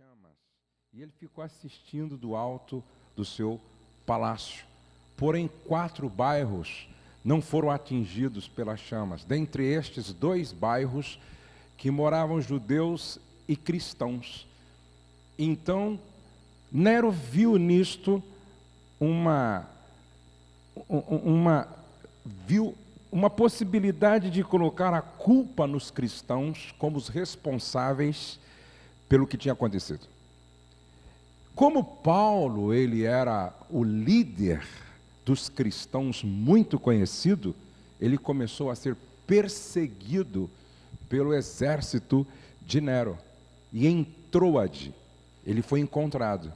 chamas e ele ficou assistindo do alto do seu palácio. Porém, quatro bairros não foram atingidos pelas chamas. Dentre estes, dois bairros que moravam judeus e cristãos. Então, Nero viu nisto uma, uma, viu uma possibilidade de colocar a culpa nos cristãos como os responsáveis pelo que tinha acontecido. Como Paulo, ele era o líder dos cristãos muito conhecido, ele começou a ser perseguido pelo exército de Nero. E em Troade, ele foi encontrado,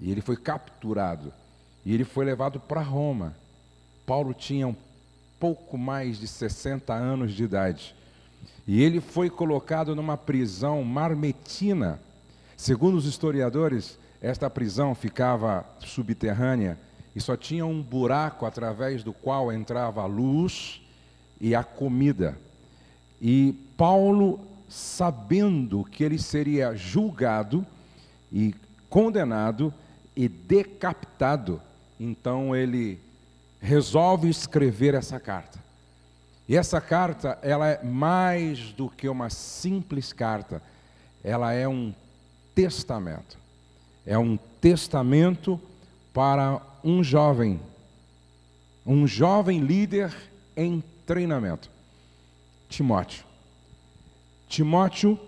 e ele foi capturado, e ele foi levado para Roma. Paulo tinha pouco mais de 60 anos de idade. E ele foi colocado numa prisão marmetina. Segundo os historiadores, esta prisão ficava subterrânea e só tinha um buraco através do qual entrava a luz e a comida. E Paulo, sabendo que ele seria julgado e condenado e decapitado, então ele resolve escrever essa carta. E essa carta, ela é mais do que uma simples carta, ela é um testamento. É um testamento para um jovem, um jovem líder em treinamento. Timóteo. Timóteo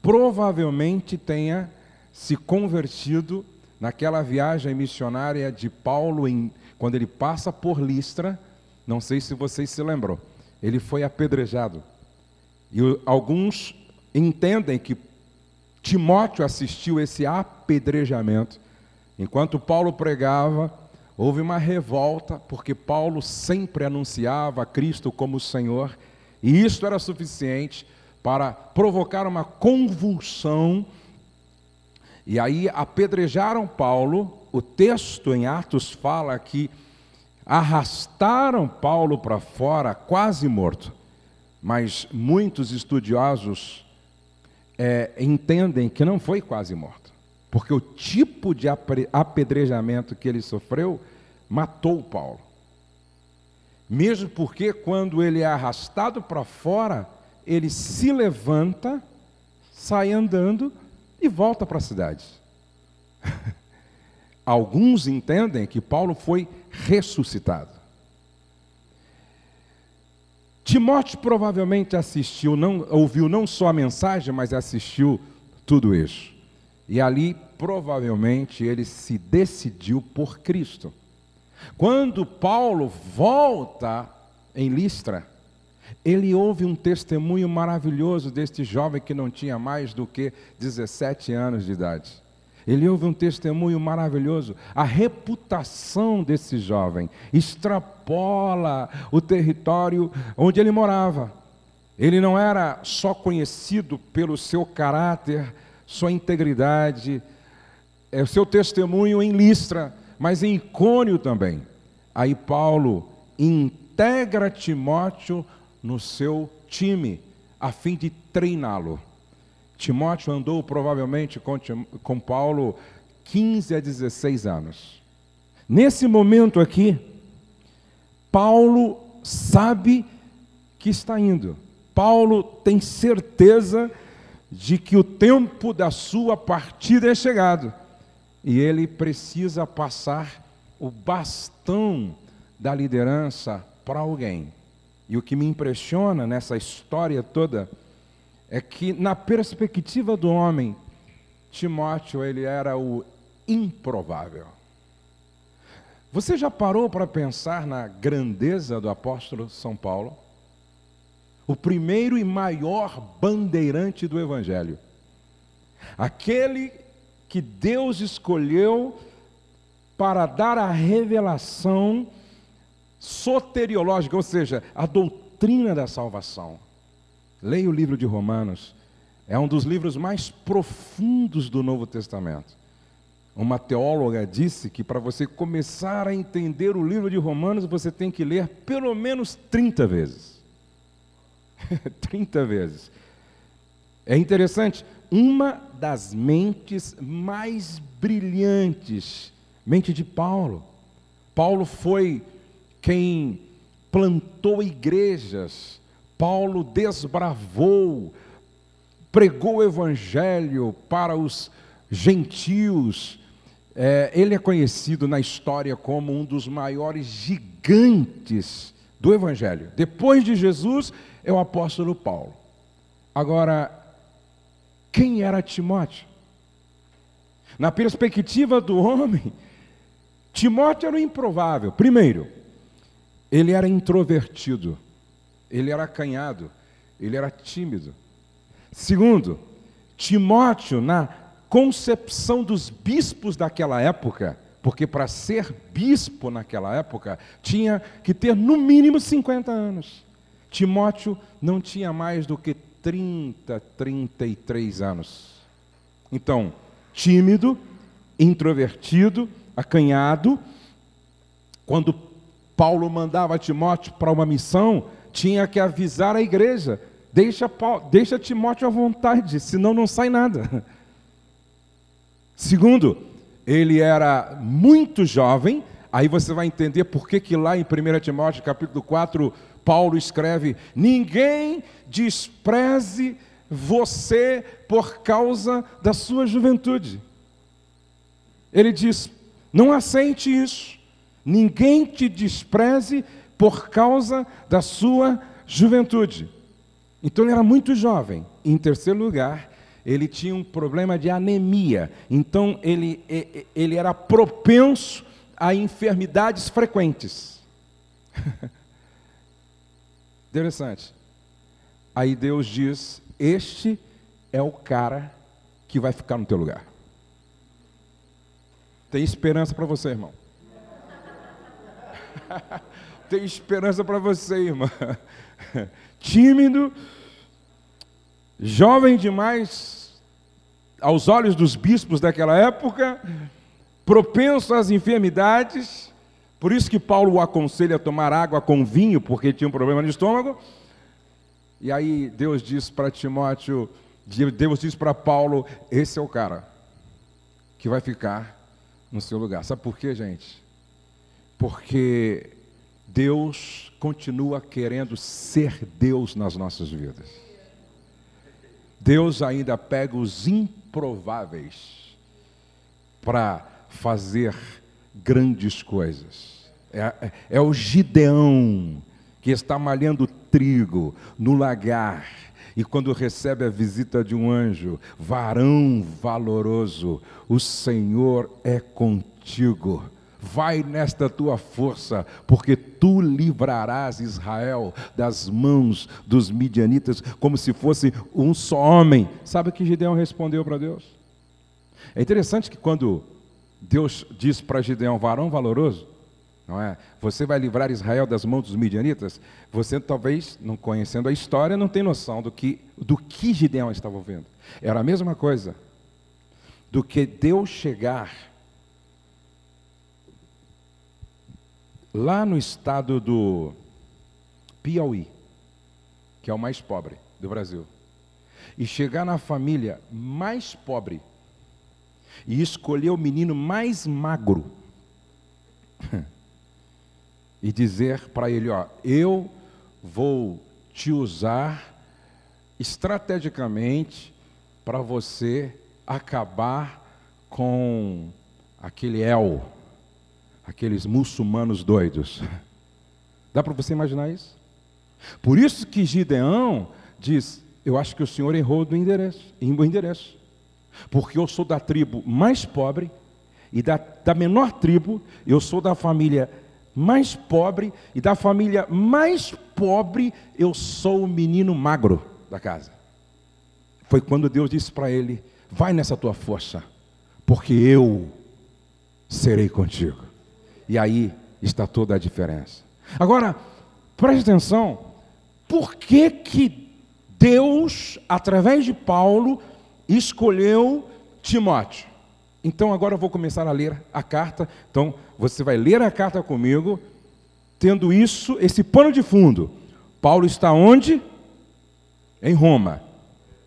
provavelmente tenha se convertido naquela viagem missionária de Paulo em quando ele passa por Listra, não sei se vocês se lembram, ele foi apedrejado. E alguns entendem que Timóteo assistiu esse apedrejamento. Enquanto Paulo pregava, houve uma revolta, porque Paulo sempre anunciava Cristo como Senhor, e isso era suficiente para provocar uma convulsão. E aí apedrejaram Paulo, o texto em Atos fala que arrastaram Paulo para fora, quase morto. Mas muitos estudiosos é, entendem que não foi quase morto, porque o tipo de apedrejamento que ele sofreu matou Paulo. Mesmo porque, quando ele é arrastado para fora, ele se levanta, sai andando e volta para a cidade. Alguns entendem que Paulo foi ressuscitado. Timóteo provavelmente assistiu, não, ouviu não só a mensagem, mas assistiu tudo isso. E ali, provavelmente, ele se decidiu por Cristo. Quando Paulo volta em Listra, ele ouve um testemunho maravilhoso deste jovem que não tinha mais do que 17 anos de idade. Ele ouve um testemunho maravilhoso. A reputação desse jovem extrapola o território onde ele morava. Ele não era só conhecido pelo seu caráter, sua integridade, é o seu testemunho em Listra, mas em Icônio também. Aí Paulo integra Timóteo no seu time, a fim de treiná-lo. Timóteo andou provavelmente com, com Paulo 15 a 16 anos. Nesse momento aqui, Paulo sabe que está indo. Paulo tem certeza de que o tempo da sua partida é chegado. E ele precisa passar o bastão da liderança para alguém. E o que me impressiona nessa história toda é que na perspectiva do homem, Timóteo ele era o improvável. Você já parou para pensar na grandeza do apóstolo São Paulo? O primeiro e maior bandeirante do evangelho. Aquele que Deus escolheu para dar a revelação soteriológica, ou seja, a doutrina da salvação. Leia o livro de Romanos. É um dos livros mais profundos do Novo Testamento. Uma teóloga disse que para você começar a entender o livro de Romanos, você tem que ler pelo menos 30 vezes. 30 vezes. É interessante, uma das mentes mais brilhantes, mente de Paulo. Paulo foi quem plantou igrejas, Paulo desbravou, pregou o evangelho para os gentios. É, ele é conhecido na história como um dos maiores gigantes do evangelho. Depois de Jesus, é o apóstolo Paulo. Agora, quem era Timóteo? Na perspectiva do homem, Timóteo era o improvável. Primeiro, ele era introvertido, ele era acanhado, ele era tímido. Segundo, Timóteo, na concepção dos bispos daquela época, porque para ser bispo naquela época tinha que ter no mínimo 50 anos. Timóteo não tinha mais do que 30, 33 anos. Então, tímido, introvertido, acanhado. Quando Paulo mandava Timóteo para uma missão, tinha que avisar a igreja: deixa, deixa Timóteo à vontade, senão não sai nada. Segundo, ele era muito jovem, aí você vai entender por que, que lá em 1 Timóteo capítulo 4, Paulo escreve: Ninguém despreze você por causa da sua juventude. Ele diz: Não aceite isso. Ninguém te despreze por causa da sua juventude. Então ele era muito jovem. Em terceiro lugar, ele tinha um problema de anemia. Então ele, ele era propenso a enfermidades frequentes. Interessante. Aí Deus diz: Este é o cara que vai ficar no teu lugar. Tem esperança para você, irmão. Tem esperança para você, irmã. Tímido, jovem demais aos olhos dos bispos daquela época, propenso às enfermidades, por isso que Paulo o aconselha a tomar água com vinho, porque tinha um problema no estômago. E aí Deus diz para Timóteo, Deus diz para Paulo: esse é o cara que vai ficar no seu lugar. Sabe por quê, gente? Porque Deus continua querendo ser Deus nas nossas vidas. Deus ainda pega os improváveis para fazer grandes coisas. É, é, o Gideão que está malhando trigo no lagar e quando recebe a visita de um anjo, varão valoroso, o Senhor é contigo. Vai nesta tua força, porque tu livrarás Israel das mãos dos midianitas, como se fosse um só homem. Sabe o que Gideão respondeu para Deus? É interessante que quando Deus diz para Gideão, varão valoroso, não é? Você vai livrar Israel das mãos dos midianitas. Você talvez, não conhecendo a história, não tem noção do que, do que Gideão estava ouvindo. Era a mesma coisa do que Deus chegar lá no estado do Piauí, que é o mais pobre do Brasil, e chegar na família mais pobre e escolher o menino mais magro e dizer para ele: Ó, eu vou te usar estrategicamente para você acabar com aquele El, aqueles muçulmanos doidos. Dá para você imaginar isso? Por isso que Gideão diz: Eu acho que o senhor errou do endereço, em endereço porque eu sou da tribo mais pobre e da, da menor tribo, eu sou da família mais pobre e da família mais pobre, eu sou o menino magro da casa. Foi quando Deus disse para ele: Vai nessa tua força, porque eu serei contigo. E aí está toda a diferença. Agora, preste atenção, por que que Deus, através de Paulo, escolheu Timóteo. Então agora eu vou começar a ler a carta. Então você vai ler a carta comigo, tendo isso, esse pano de fundo. Paulo está onde? Em Roma.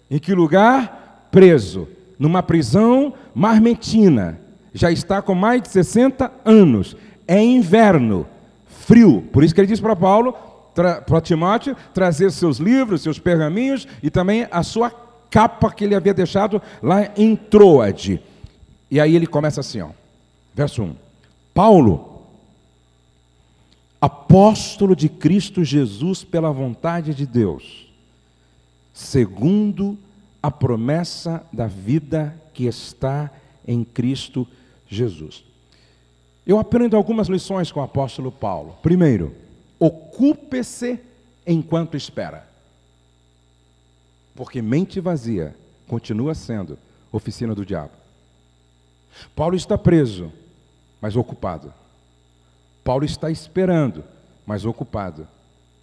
Em que lugar? preso numa prisão marmentina, já está com mais de 60 anos, é inverno, frio, por isso que ele diz para Paulo, para Timóteo, trazer seus livros, seus pergaminhos e também a sua capa que ele havia deixado lá em Troade. E aí ele começa assim, ó, verso 1. Paulo, apóstolo de Cristo Jesus pela vontade de Deus, segundo a promessa da vida que está em Cristo Jesus. Eu aprendo algumas lições com o apóstolo Paulo. Primeiro, ocupe-se enquanto espera. Porque mente vazia continua sendo oficina do diabo. Paulo está preso, mas ocupado. Paulo está esperando, mas ocupado.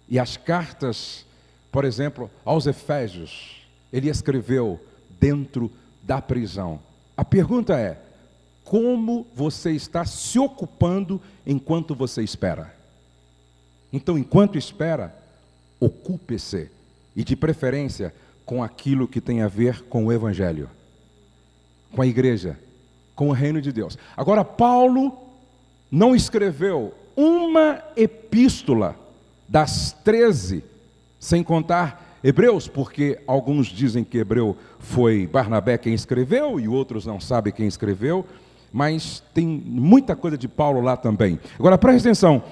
E as cartas, por exemplo, aos Efésios, ele escreveu dentro da prisão. A pergunta é: como você está se ocupando enquanto você espera? Então, enquanto espera, ocupe-se, e de preferência com aquilo que tem a ver com o Evangelho, com a igreja, com o reino de Deus. Agora, Paulo não escreveu uma epístola das treze, sem contar Hebreus, porque alguns dizem que Hebreu foi Barnabé quem escreveu e outros não sabem quem escreveu, mas tem muita coisa de Paulo lá também. Agora preste atenção: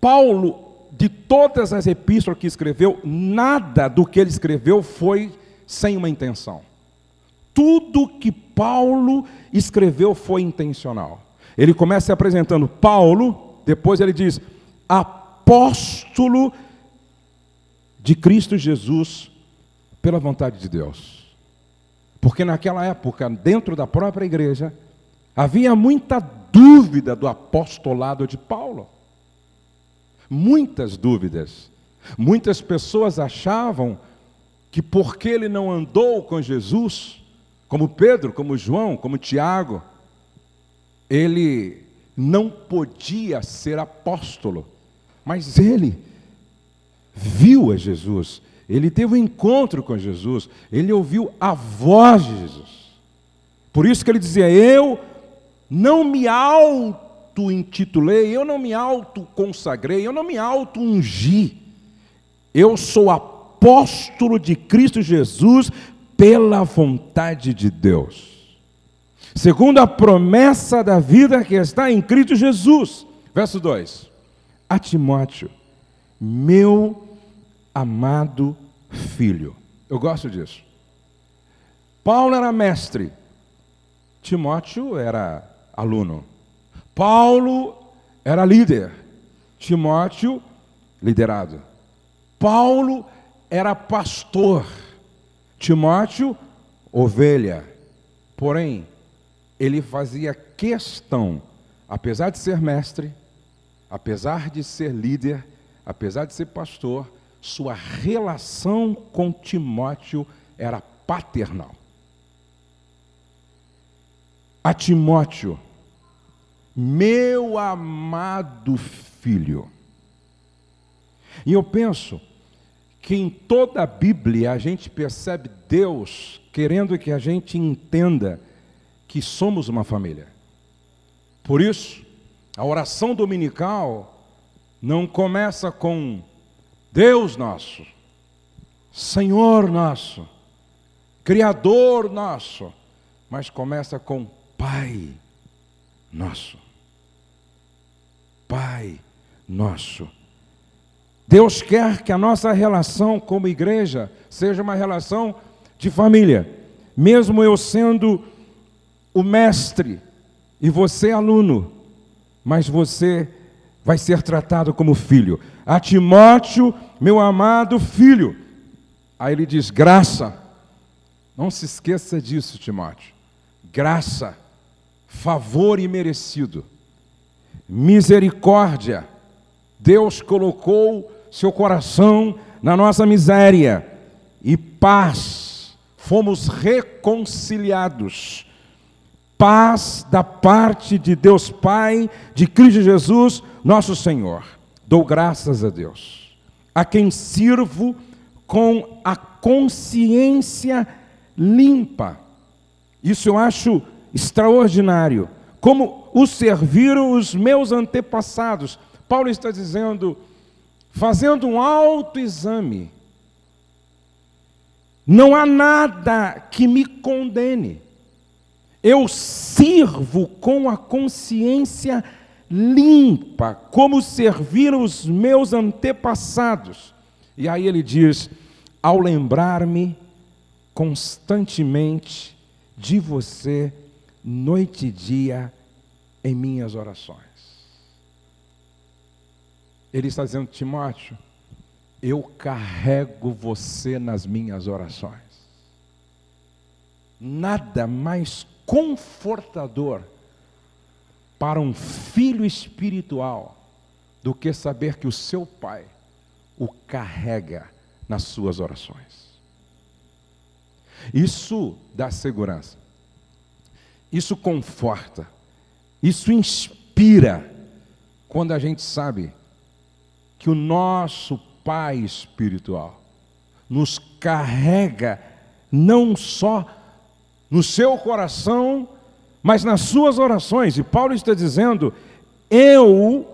Paulo, de todas as epístolas que escreveu, nada do que ele escreveu foi sem uma intenção. Tudo que Paulo escreveu foi intencional. Ele começa se apresentando Paulo, depois ele diz apóstolo de Cristo Jesus pela vontade de Deus. Porque naquela época, dentro da própria igreja, havia muita dúvida do apostolado de Paulo. Muitas dúvidas. Muitas pessoas achavam que porque ele não andou com Jesus, como Pedro, como João, como Tiago, ele não podia ser apóstolo. Mas ele viu a Jesus, ele teve um encontro com Jesus, ele ouviu a voz de Jesus. Por isso que ele dizia: Eu não me auto-intitulei, eu não me auto-consagrei, eu não me auto-ungi. Eu sou apóstolo de Cristo Jesus pela vontade de Deus. Segundo a promessa da vida que está em Cristo Jesus. Verso 2: A Timóteo meu amado filho. Eu gosto disso. Paulo era mestre, Timóteo era aluno. Paulo era líder, Timóteo, liderado. Paulo era pastor, Timóteo, ovelha. Porém, ele fazia questão, apesar de ser mestre, apesar de ser líder, apesar de ser pastor, sua relação com Timóteo era paternal. A Timóteo, meu amado filho. E eu penso que em toda a Bíblia a gente percebe Deus querendo que a gente entenda que somos uma família. Por isso, a oração dominical não começa com Deus nosso, Senhor nosso, Criador nosso, mas começa com Pai nosso. Pai nosso. Deus quer que a nossa relação como igreja seja uma relação de família. Mesmo eu sendo o mestre e você aluno, mas você vai ser tratado como filho. A Timóteo, meu amado filho. Aí ele diz: graça. Não se esqueça disso, Timóteo. Graça, favor imerecido, misericórdia. Deus colocou seu coração na nossa miséria e paz. Fomos reconciliados. Paz da parte de Deus Pai, de Cristo Jesus, nosso Senhor, dou graças a Deus, a quem sirvo com a consciência limpa. Isso eu acho extraordinário. Como o serviram os meus antepassados. Paulo está dizendo, fazendo um autoexame. Não há nada que me condene. Eu sirvo com a consciência limpa, como serviram os meus antepassados. E aí ele diz: ao lembrar-me constantemente de você, noite e dia, em minhas orações. Ele está dizendo, Timóteo, eu carrego você nas minhas orações. Nada mais confortador para um filho espiritual do que saber que o seu pai o carrega nas suas orações. Isso dá segurança, isso conforta, isso inspira quando a gente sabe que o nosso Pai espiritual nos carrega não só no seu coração, mas nas suas orações. E Paulo está dizendo: Eu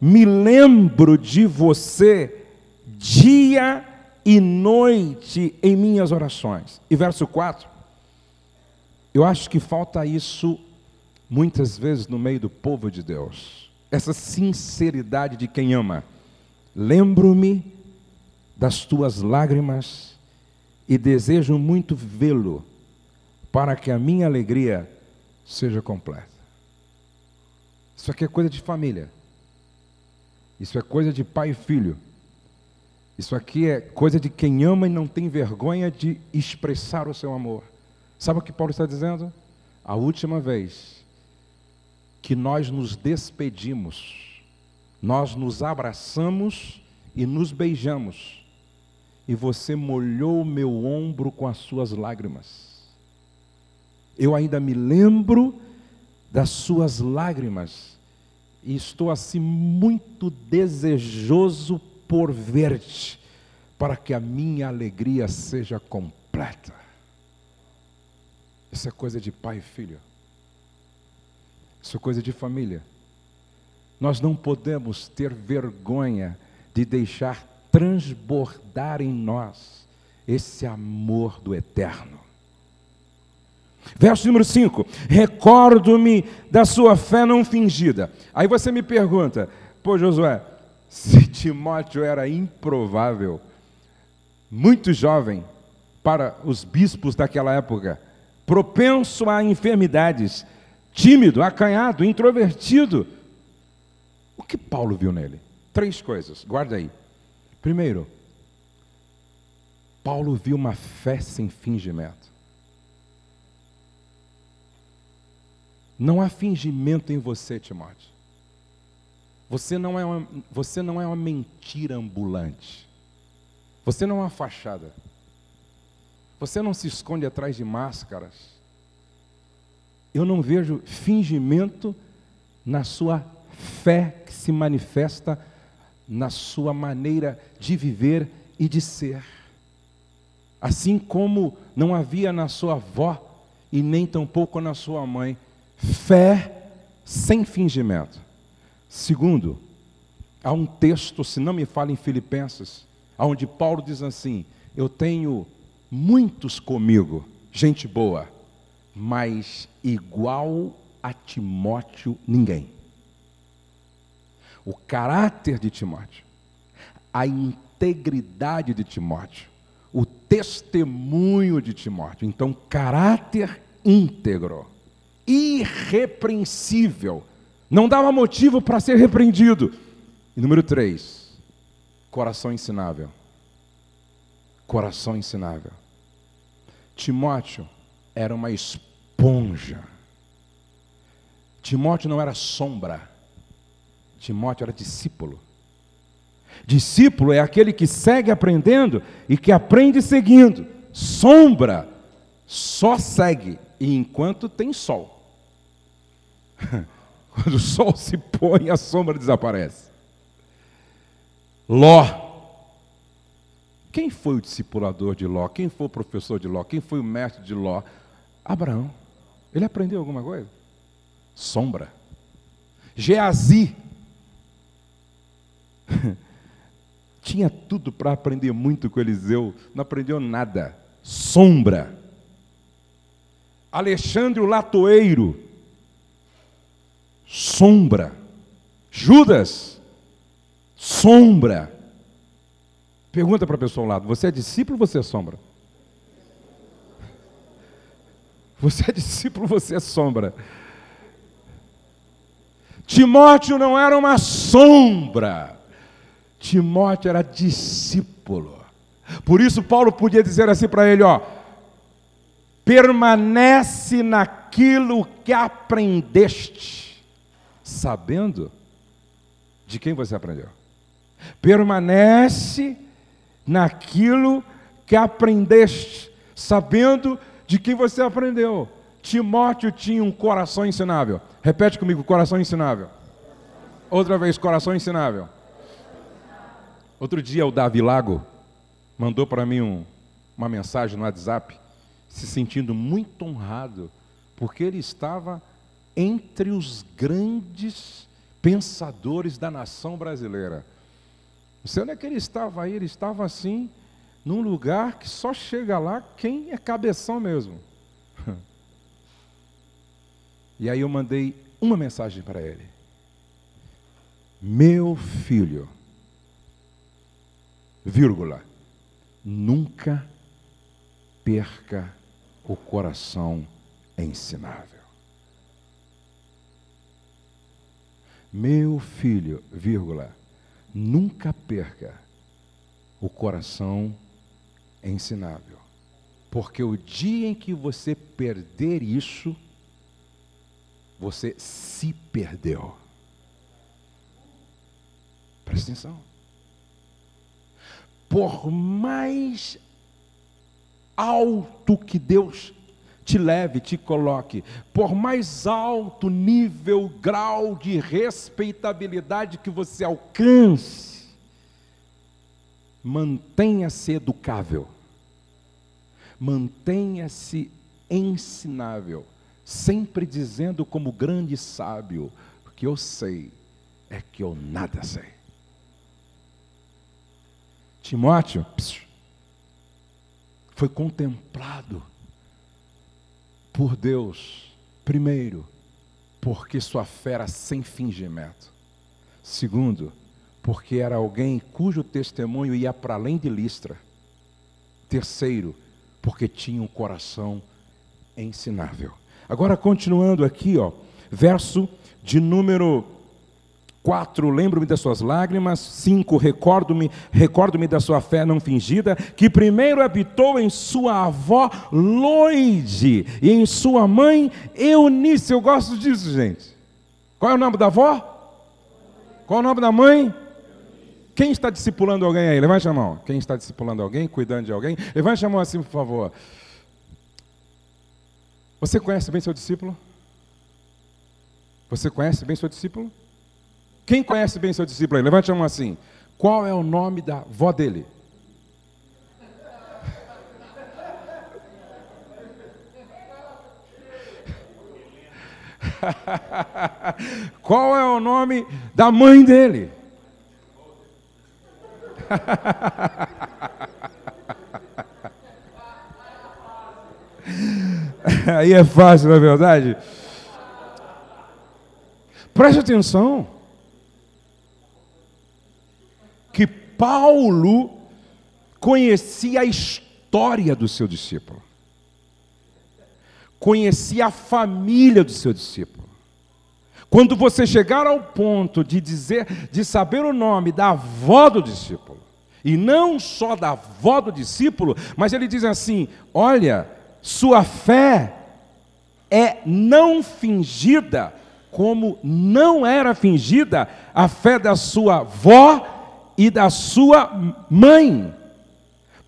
me lembro de você dia e noite em minhas orações. E verso 4, eu acho que falta isso muitas vezes no meio do povo de Deus. Essa sinceridade de quem ama. Lembro-me das tuas lágrimas e desejo muito vê-lo para que a minha alegria seja completa. Isso aqui é coisa de família. Isso é coisa de pai e filho. Isso aqui é coisa de quem ama e não tem vergonha de expressar o seu amor. Sabe o que Paulo está dizendo? A última vez que nós nos despedimos, nós nos abraçamos e nos beijamos, e você molhou meu ombro com as suas lágrimas. Eu ainda me lembro das suas lágrimas e estou assim muito desejoso por ver-te, para que a minha alegria seja completa. Isso é coisa de pai e filho. Isso é coisa de família. Nós não podemos ter vergonha de deixar transbordar em nós esse amor do eterno. Verso número 5: Recordo-me da sua fé não fingida. Aí você me pergunta, pô, Josué, se Timóteo era improvável, muito jovem para os bispos daquela época, propenso a enfermidades, tímido, acanhado, introvertido. O que Paulo viu nele? Três coisas, guarda aí. Primeiro, Paulo viu uma fé sem fingimento. Não há fingimento em você, Timóteo. Você não é uma, você não é uma mentira ambulante. Você não é uma fachada. Você não se esconde atrás de máscaras. Eu não vejo fingimento na sua fé que se manifesta na sua maneira de viver e de ser. Assim como não havia na sua avó e nem tampouco na sua mãe fé sem fingimento. Segundo, há um texto, se não me fala em Filipenses, onde Paulo diz assim: Eu tenho muitos comigo, gente boa, mas igual a Timóteo, ninguém. O caráter de Timóteo, a integridade de Timóteo, o testemunho de Timóteo. Então, caráter íntegro, irrepreensível não dava motivo para ser repreendido. E número três, coração ensinável. Coração ensinável. Timóteo era uma esponja. Timóteo não era sombra. Timóteo era discípulo. Discípulo é aquele que segue aprendendo e que aprende seguindo. Sombra só segue enquanto tem sol. Quando o sol se põe, a sombra desaparece. Ló, Quem foi o discipulador de Ló? Quem foi o professor de Ló? Quem foi o mestre de Ló? Abraão. Ele aprendeu alguma coisa? Sombra. Geazi. Tinha tudo para aprender muito com Eliseu, não aprendeu nada. Sombra. Alexandre o latoeiro. Sombra. Judas. Sombra. Pergunta para a pessoa ao lado: você é discípulo ou você é sombra? Você é discípulo, você é sombra. Timóteo não era uma sombra. Timóteo era discípulo. Por isso Paulo podia dizer assim para ele, ó: Permanece naquilo que aprendeste, sabendo de quem você aprendeu. Permanece naquilo que aprendeste, sabendo de quem você aprendeu. Timóteo tinha um coração ensinável. Repete comigo: coração ensinável. Outra vez, coração ensinável. Outro dia, o Davi Lago mandou para mim um, uma mensagem no WhatsApp, se sentindo muito honrado, porque ele estava entre os grandes pensadores da nação brasileira. Não sei onde é que ele estava aí, ele estava assim, num lugar que só chega lá quem é cabeção mesmo. E aí eu mandei uma mensagem para ele: Meu filho, vírgula, nunca perca o coração ensinável. Meu filho, vírgula, nunca perca o coração ensinável. Porque o dia em que você perder isso, você se perdeu. Presta atenção. Por mais alto que Deus te leve, te coloque, por mais alto nível, grau de respeitabilidade que você alcance, mantenha-se educável, mantenha-se ensinável, sempre dizendo como grande sábio: o que eu sei é que eu nada sei. Timóteo foi contemplado por Deus, primeiro, porque sua fé era sem fingimento. Segundo, porque era alguém cujo testemunho ia para além de Listra. Terceiro, porque tinha um coração ensinável. Agora, continuando aqui, ó, verso de número 4, lembro-me das suas lágrimas. 5, recordo-me, recordo-me da sua fé não fingida, que primeiro habitou em sua avó Loide e em sua mãe Eunice. Eu gosto disso, gente. Qual é o nome da avó? Qual é o nome da mãe? Quem está discipulando alguém aí? Levante a mão. Quem está discipulando alguém, cuidando de alguém? Levante a mão assim, por favor. Você conhece bem seu discípulo? Você conhece bem seu discípulo? Quem conhece bem seu discípulo aí? Levante a mão assim. Qual é o nome da avó dele? Qual é o nome da mãe dele? Aí é fácil, não é verdade? Preste atenção. Que Paulo conhecia a história do seu discípulo, conhecia a família do seu discípulo. Quando você chegar ao ponto de dizer, de saber o nome da avó do discípulo, e não só da avó do discípulo, mas ele diz assim: olha, sua fé é não fingida, como não era fingida a fé da sua avó e da sua mãe.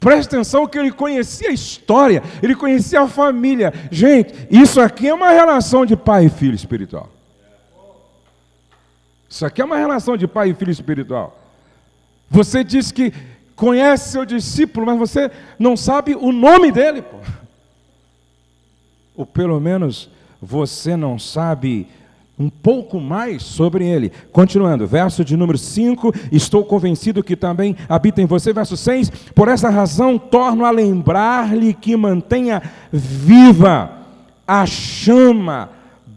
Preste atenção que ele conhecia a história, ele conhecia a família. Gente, isso aqui é uma relação de pai e filho espiritual. Isso aqui é uma relação de pai e filho espiritual. Você diz que conhece seu discípulo, mas você não sabe o nome dele, pô. Ou pelo menos você não sabe um pouco mais sobre ele. Continuando, verso de número 5: Estou convencido que também habita em você. Verso 6: Por essa razão torno a lembrar-lhe que mantenha viva a chama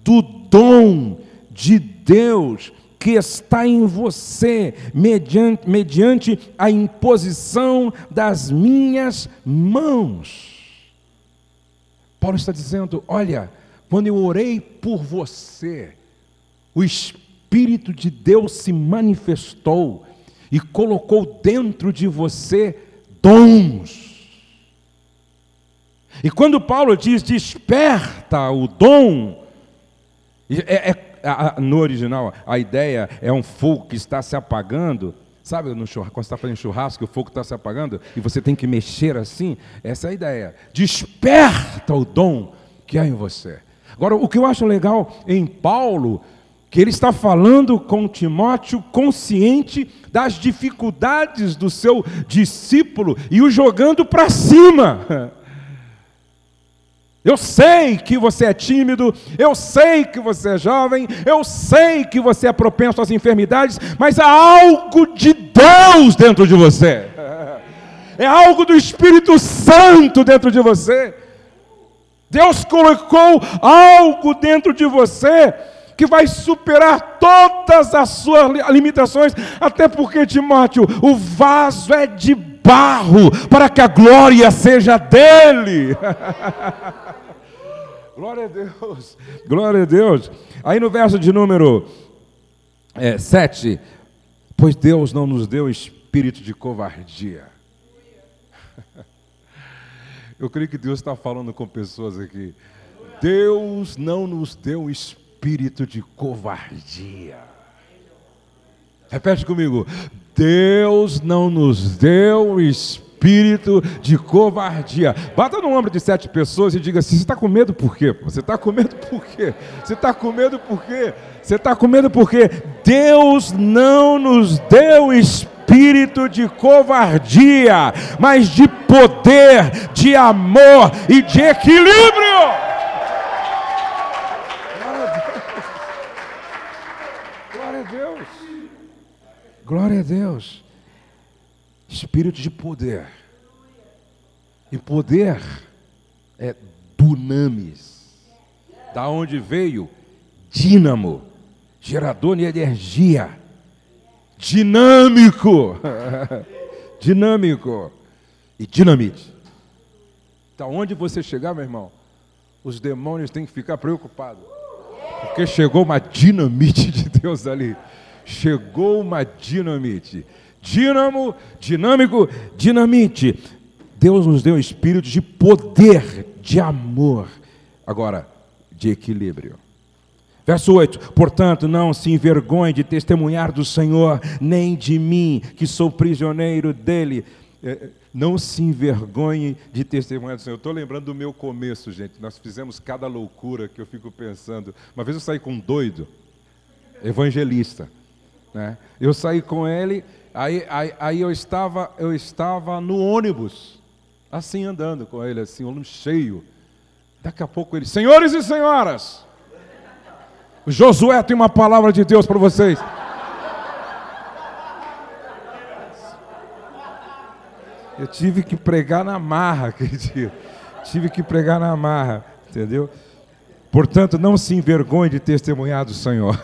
do dom de Deus que está em você, mediante, mediante a imposição das minhas mãos. Paulo está dizendo: olha, quando eu orei por você, o Espírito de Deus se manifestou e colocou dentro de você dons. E quando Paulo diz desperta o dom, é, é, no original a ideia é um fogo que está se apagando. Sabe no churrasco, quando você está fazendo churrasco, o fogo está se apagando e você tem que mexer assim? Essa é a ideia. Desperta o dom que há em você. Agora, o que eu acho legal em Paulo que ele está falando com Timóteo consciente das dificuldades do seu discípulo e o jogando para cima. Eu sei que você é tímido, eu sei que você é jovem, eu sei que você é propenso às enfermidades, mas há algo de Deus dentro de você. É algo do Espírito Santo dentro de você. Deus colocou algo dentro de você que vai superar todas as suas limitações, até porque, Timóteo, o vaso é de barro, para que a glória seja dele. glória a Deus, glória a Deus. Aí no verso de número é, 7, pois Deus não nos deu espírito de covardia. Eu creio que Deus está falando com pessoas aqui. Deus não nos deu espírito espírito de covardia. Repete comigo. Deus não nos deu espírito de covardia. Bata no ombro de sete pessoas e diga assim: você está com medo por quê? Você está com medo por quê? Você está com medo por quê? Você está com medo por quê? Deus não nos deu espírito de covardia, mas de poder, de amor e de equilíbrio. Glória a Deus. Espírito de poder. E poder é dunamis. Da onde veio? Dínamo. Gerador de energia. Dinâmico. Dinâmico. E dinamite. Da onde você chegar, meu irmão, os demônios têm que ficar preocupados. Porque chegou uma dinamite de Deus ali chegou uma dinamite. Dínamo, dinâmico, dinamite. Deus nos deu um espírito de poder, de amor. Agora, de equilíbrio. Verso 8: Portanto, não se envergonhe de testemunhar do Senhor, nem de mim, que sou prisioneiro dele. É, não se envergonhe de testemunhar do Senhor. Estou lembrando do meu começo, gente. Nós fizemos cada loucura que eu fico pensando. Uma vez eu saí com um doido, evangelista. Né? Eu saí com ele, aí, aí, aí, eu, estava, eu estava no ônibus, assim andando com ele, assim, ônibus cheio. Daqui a pouco ele, senhores e senhoras, Josué tem uma palavra de Deus para vocês. Eu tive que pregar na marra dia. Tive que pregar na marra, entendeu? Portanto, não se envergonhe de testemunhar do Senhor.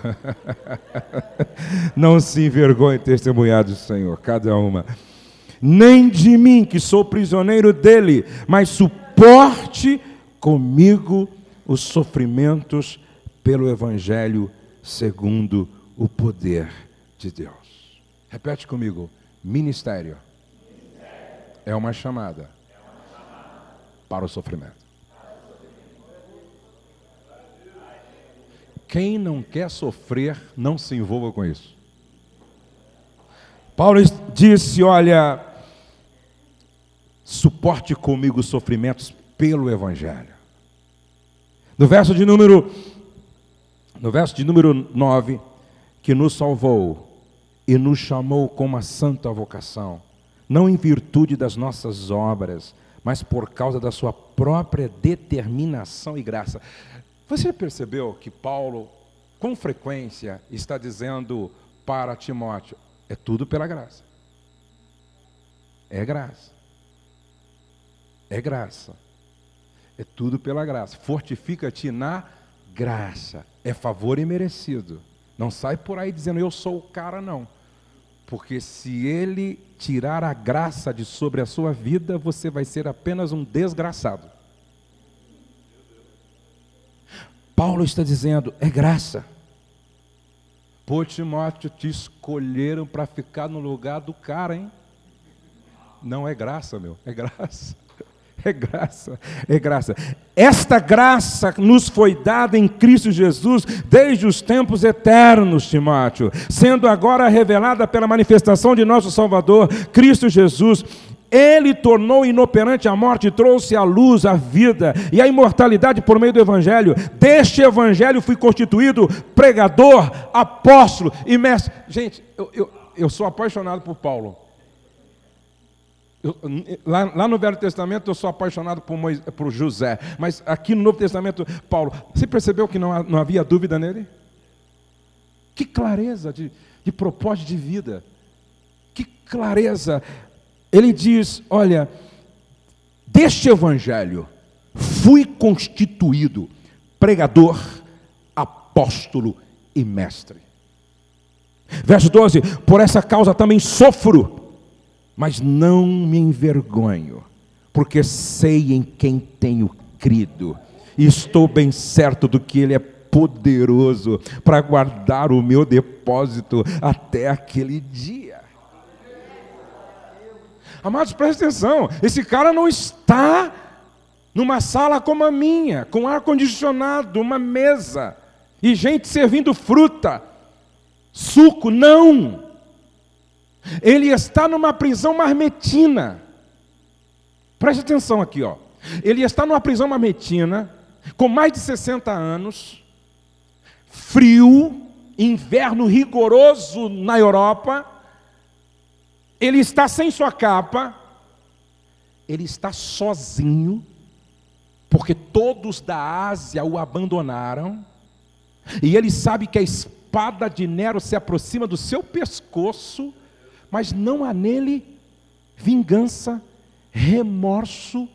não se envergonhe de testemunhar do Senhor, cada uma. Nem de mim, que sou prisioneiro dele, mas suporte comigo os sofrimentos pelo Evangelho segundo o poder de Deus. Repete comigo: ministério é uma chamada para o sofrimento. Quem não quer sofrer, não se envolva com isso. Paulo disse: Olha, suporte comigo os sofrimentos pelo Evangelho. No verso de número, no verso de número 9, que nos salvou e nos chamou com uma santa vocação, não em virtude das nossas obras, mas por causa da sua própria determinação e graça. Você percebeu que Paulo, com frequência, está dizendo para Timóteo: é tudo pela graça. É graça. É graça. É tudo pela graça. Fortifica-te na graça. É favor imerecido. Não sai por aí dizendo eu sou o cara, não. Porque se ele tirar a graça de sobre a sua vida, você vai ser apenas um desgraçado. Paulo está dizendo: é graça. Pô, Timóteo, te escolheram para ficar no lugar do cara, hein? Não é graça, meu, é graça. É graça, é graça. Esta graça nos foi dada em Cristo Jesus desde os tempos eternos, Timóteo, sendo agora revelada pela manifestação de nosso Salvador, Cristo Jesus. Ele tornou inoperante a morte, trouxe à luz a vida e a imortalidade por meio do Evangelho. Deste Evangelho fui constituído pregador, apóstolo e mestre. Gente, eu, eu, eu sou apaixonado por Paulo. Eu, lá, lá, no Velho Testamento eu sou apaixonado por, Moisés, por José, mas aqui no Novo Testamento, Paulo, você percebeu que não, não havia dúvida nele? Que clareza de, de propósito de vida, que clareza. Ele diz: Olha, deste evangelho fui constituído pregador, apóstolo e mestre. Verso 12: Por essa causa também sofro mas não me envergonho, porque sei em quem tenho crido, e estou bem certo do que Ele é poderoso para guardar o meu depósito até aquele dia. Amados, presta atenção: esse cara não está numa sala como a minha, com ar-condicionado, uma mesa, e gente servindo fruta, suco, não. Ele está numa prisão marmetina. Preste atenção aqui, ó. Ele está numa prisão marmetina, com mais de 60 anos, frio, inverno rigoroso na Europa. Ele está sem sua capa. Ele está sozinho, porque todos da Ásia o abandonaram. E ele sabe que a espada de Nero se aproxima do seu pescoço mas não há nele vingança, remorso,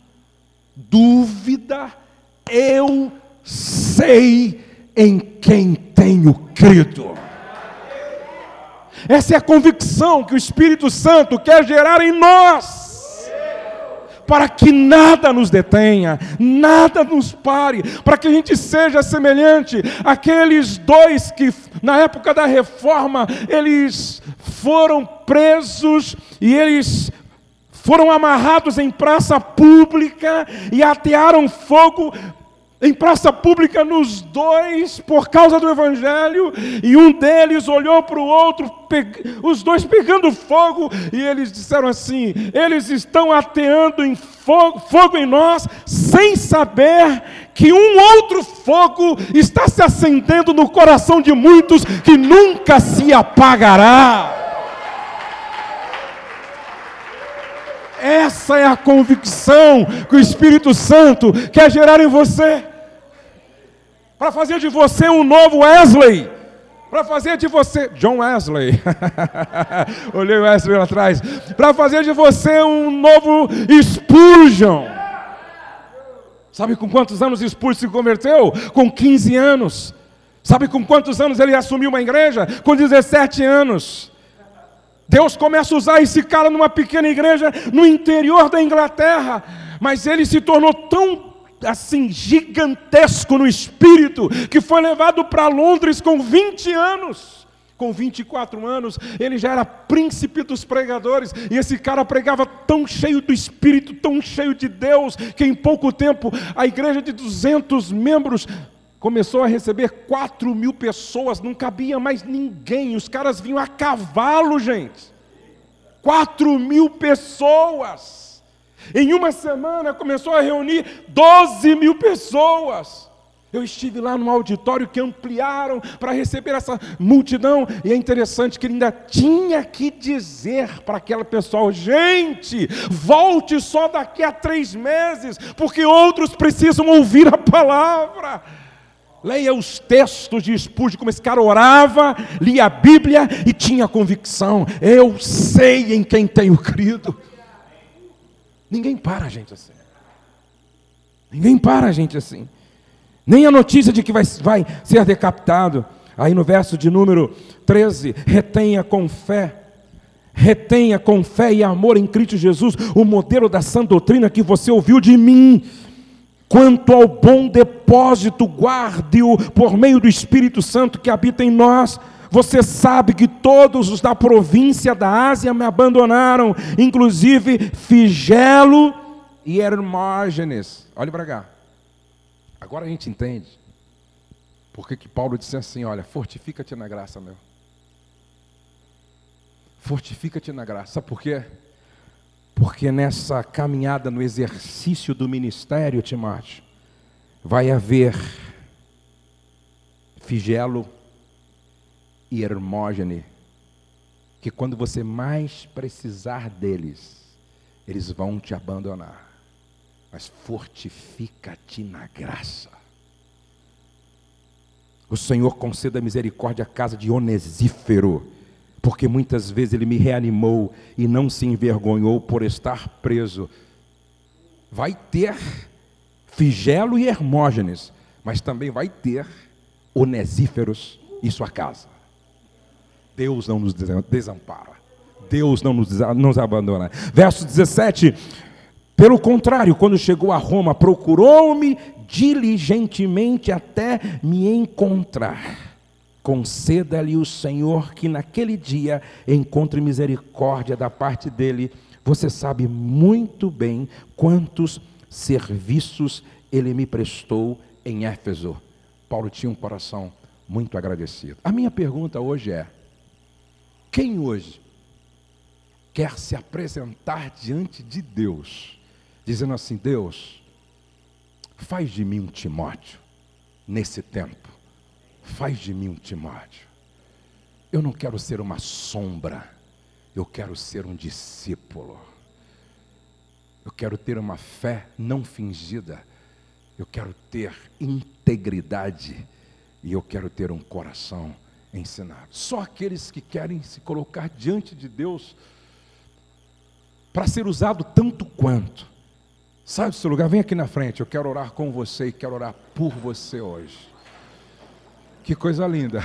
dúvida. Eu sei em quem tenho crido. Essa é a convicção que o Espírito Santo quer gerar em nós. Para que nada nos detenha, nada nos pare, para que a gente seja semelhante àqueles dois que, na época da reforma, eles foram presos e eles foram amarrados em praça pública e atearam fogo em praça pública nos dois por causa do Evangelho, e um deles olhou para o outro, os dois pegando fogo, e eles disseram assim: eles estão ateando em fogo, fogo em nós, sem saber que um outro fogo está se acendendo no coração de muitos que nunca se apagará. Essa é a convicção que o Espírito Santo quer gerar em você para fazer de você um novo Wesley, para fazer de você, John Wesley, olhei o Wesley lá atrás, para fazer de você um novo Spurgeon. Sabe com quantos anos Spurgeon se converteu? Com 15 anos. Sabe com quantos anos ele assumiu uma igreja? Com 17 anos. Deus começa a usar esse cara numa pequena igreja no interior da Inglaterra, mas ele se tornou tão assim gigantesco no espírito, que foi levado para Londres com 20 anos. Com 24 anos, ele já era príncipe dos pregadores, e esse cara pregava tão cheio do Espírito, tão cheio de Deus, que em pouco tempo a igreja de 200 membros começou a receber 4 mil pessoas, não cabia mais ninguém, os caras vinham a cavalo, gente. 4 mil pessoas. Em uma semana começou a reunir 12 mil pessoas. Eu estive lá no auditório que ampliaram para receber essa multidão, e é interessante que ele ainda tinha que dizer para aquela pessoa: gente, volte só daqui a três meses, porque outros precisam ouvir a palavra. Leia os textos de Spurgeon, como esse cara orava, lia a Bíblia e tinha convicção. Eu sei em quem tenho crido. Ninguém para a gente assim. Ninguém para a gente assim. Nem a notícia de que vai, vai ser decapitado. Aí no verso de número 13, retenha com fé. Retenha com fé e amor em Cristo Jesus o modelo da sã doutrina que você ouviu de mim. Quanto ao bom depósito, guarde-o por meio do Espírito Santo que habita em nós. Você sabe que todos os da província da Ásia me abandonaram, inclusive Figelo e Hermógenes. Olhe para cá. Agora a gente entende porque que Paulo disse assim: Olha, fortifica-te na graça, meu. Fortifica-te na graça. Sabe por quê? Porque nessa caminhada no exercício do ministério, Timóteo, vai haver Figelo e Hermógene, que quando você mais precisar deles, eles vão te abandonar mas fortifica-te na graça. O Senhor conceda misericórdia à casa de Onesífero, porque muitas vezes ele me reanimou e não se envergonhou por estar preso. Vai ter Figelo e Hermógenes, mas também vai ter Onesíferos em sua casa. Deus não nos desampara. Deus não nos, nos abandona. Verso 17: pelo contrário, quando chegou a Roma, procurou-me diligentemente até me encontrar. Conceda-lhe o Senhor que naquele dia encontre misericórdia da parte dele. Você sabe muito bem quantos serviços ele me prestou em Éfeso. Paulo tinha um coração muito agradecido. A minha pergunta hoje é: quem hoje quer se apresentar diante de Deus? dizendo assim: Deus, faz de mim um Timóteo nesse tempo, faz de mim um Timóteo. Eu não quero ser uma sombra, eu quero ser um discípulo. Eu quero ter uma fé não fingida, eu quero ter integridade e eu quero ter um coração ensinado. Só aqueles que querem se colocar diante de Deus para ser usado tanto quanto Sai do seu lugar, vem aqui na frente. Eu quero orar com você e quero orar por você hoje. Que coisa linda.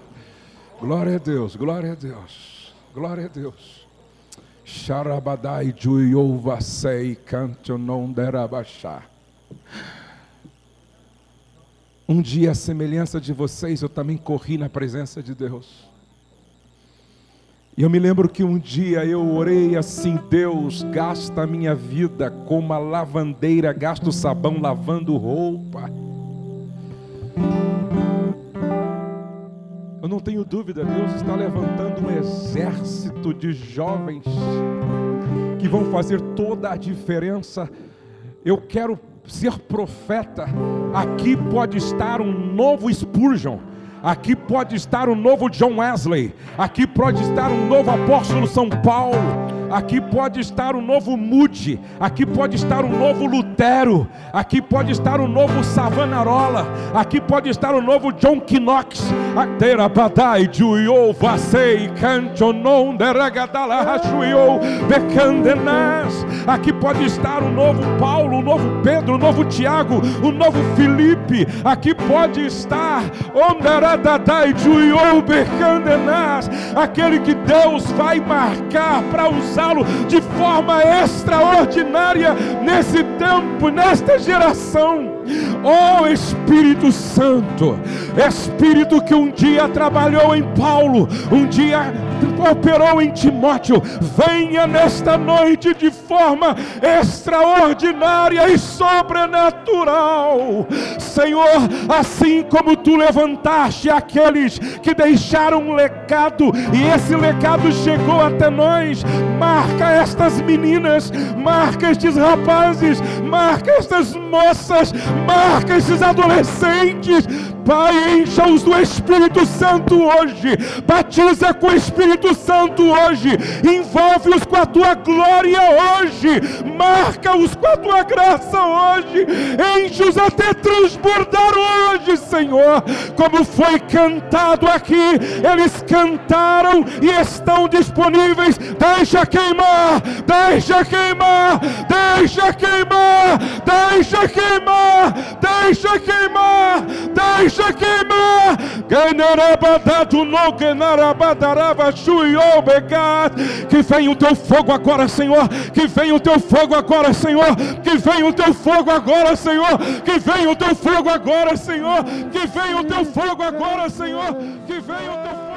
glória a Deus, glória a Deus, glória a Deus. Sharabadai não derabachar. Um dia, a semelhança de vocês, eu também corri na presença de Deus. E eu me lembro que um dia eu orei assim: Deus, gasta a minha vida como a lavandeira gasta o sabão lavando roupa. Eu não tenho dúvida, Deus está levantando um exército de jovens que vão fazer toda a diferença. Eu quero ser profeta. Aqui pode estar um novo Spurgeon Aqui pode estar o novo John Wesley. Aqui pode estar um novo apóstolo São Paulo. Aqui pode estar o novo Moody, aqui pode estar o novo Lutero, aqui pode estar o novo Savanarola, aqui pode estar o novo John Knox. Aqui pode estar o novo Paulo, o novo Pedro, o novo Tiago, o novo Felipe. Aqui pode estar aquele que Deus vai marcar para usar usá-lo de forma extraordinária nesse tempo, nesta geração. Oh Espírito Santo, Espírito que um dia trabalhou em Paulo, um dia operou em Timóteo, venha nesta noite de forma extraordinária e sobrenatural. Senhor, assim como tu levantaste aqueles que deixaram um legado e esse legado chegou até nós, marca estas meninas, marca estes rapazes, marca estas moças, marca esses adolescentes. Pai, encha-os do Espírito Santo hoje, batiza com o Espírito Santo hoje, envolve-os com a tua glória hoje, marca-os com a tua graça hoje, enche-os até transbordar hoje, Senhor, como foi cantado aqui, eles cantaram e estão disponíveis. Deixa queimar, deixa queimar, deixa queimar, deixa queimar, deixa queimar, deixa queimar. Que venha o teu fogo agora, Senhor. Que venha o teu fogo agora, Senhor. Que venha o teu fogo agora, Senhor. Que venha o teu fogo agora, Senhor. Que venha o teu fogo agora, Senhor. Que venha o teu fogo.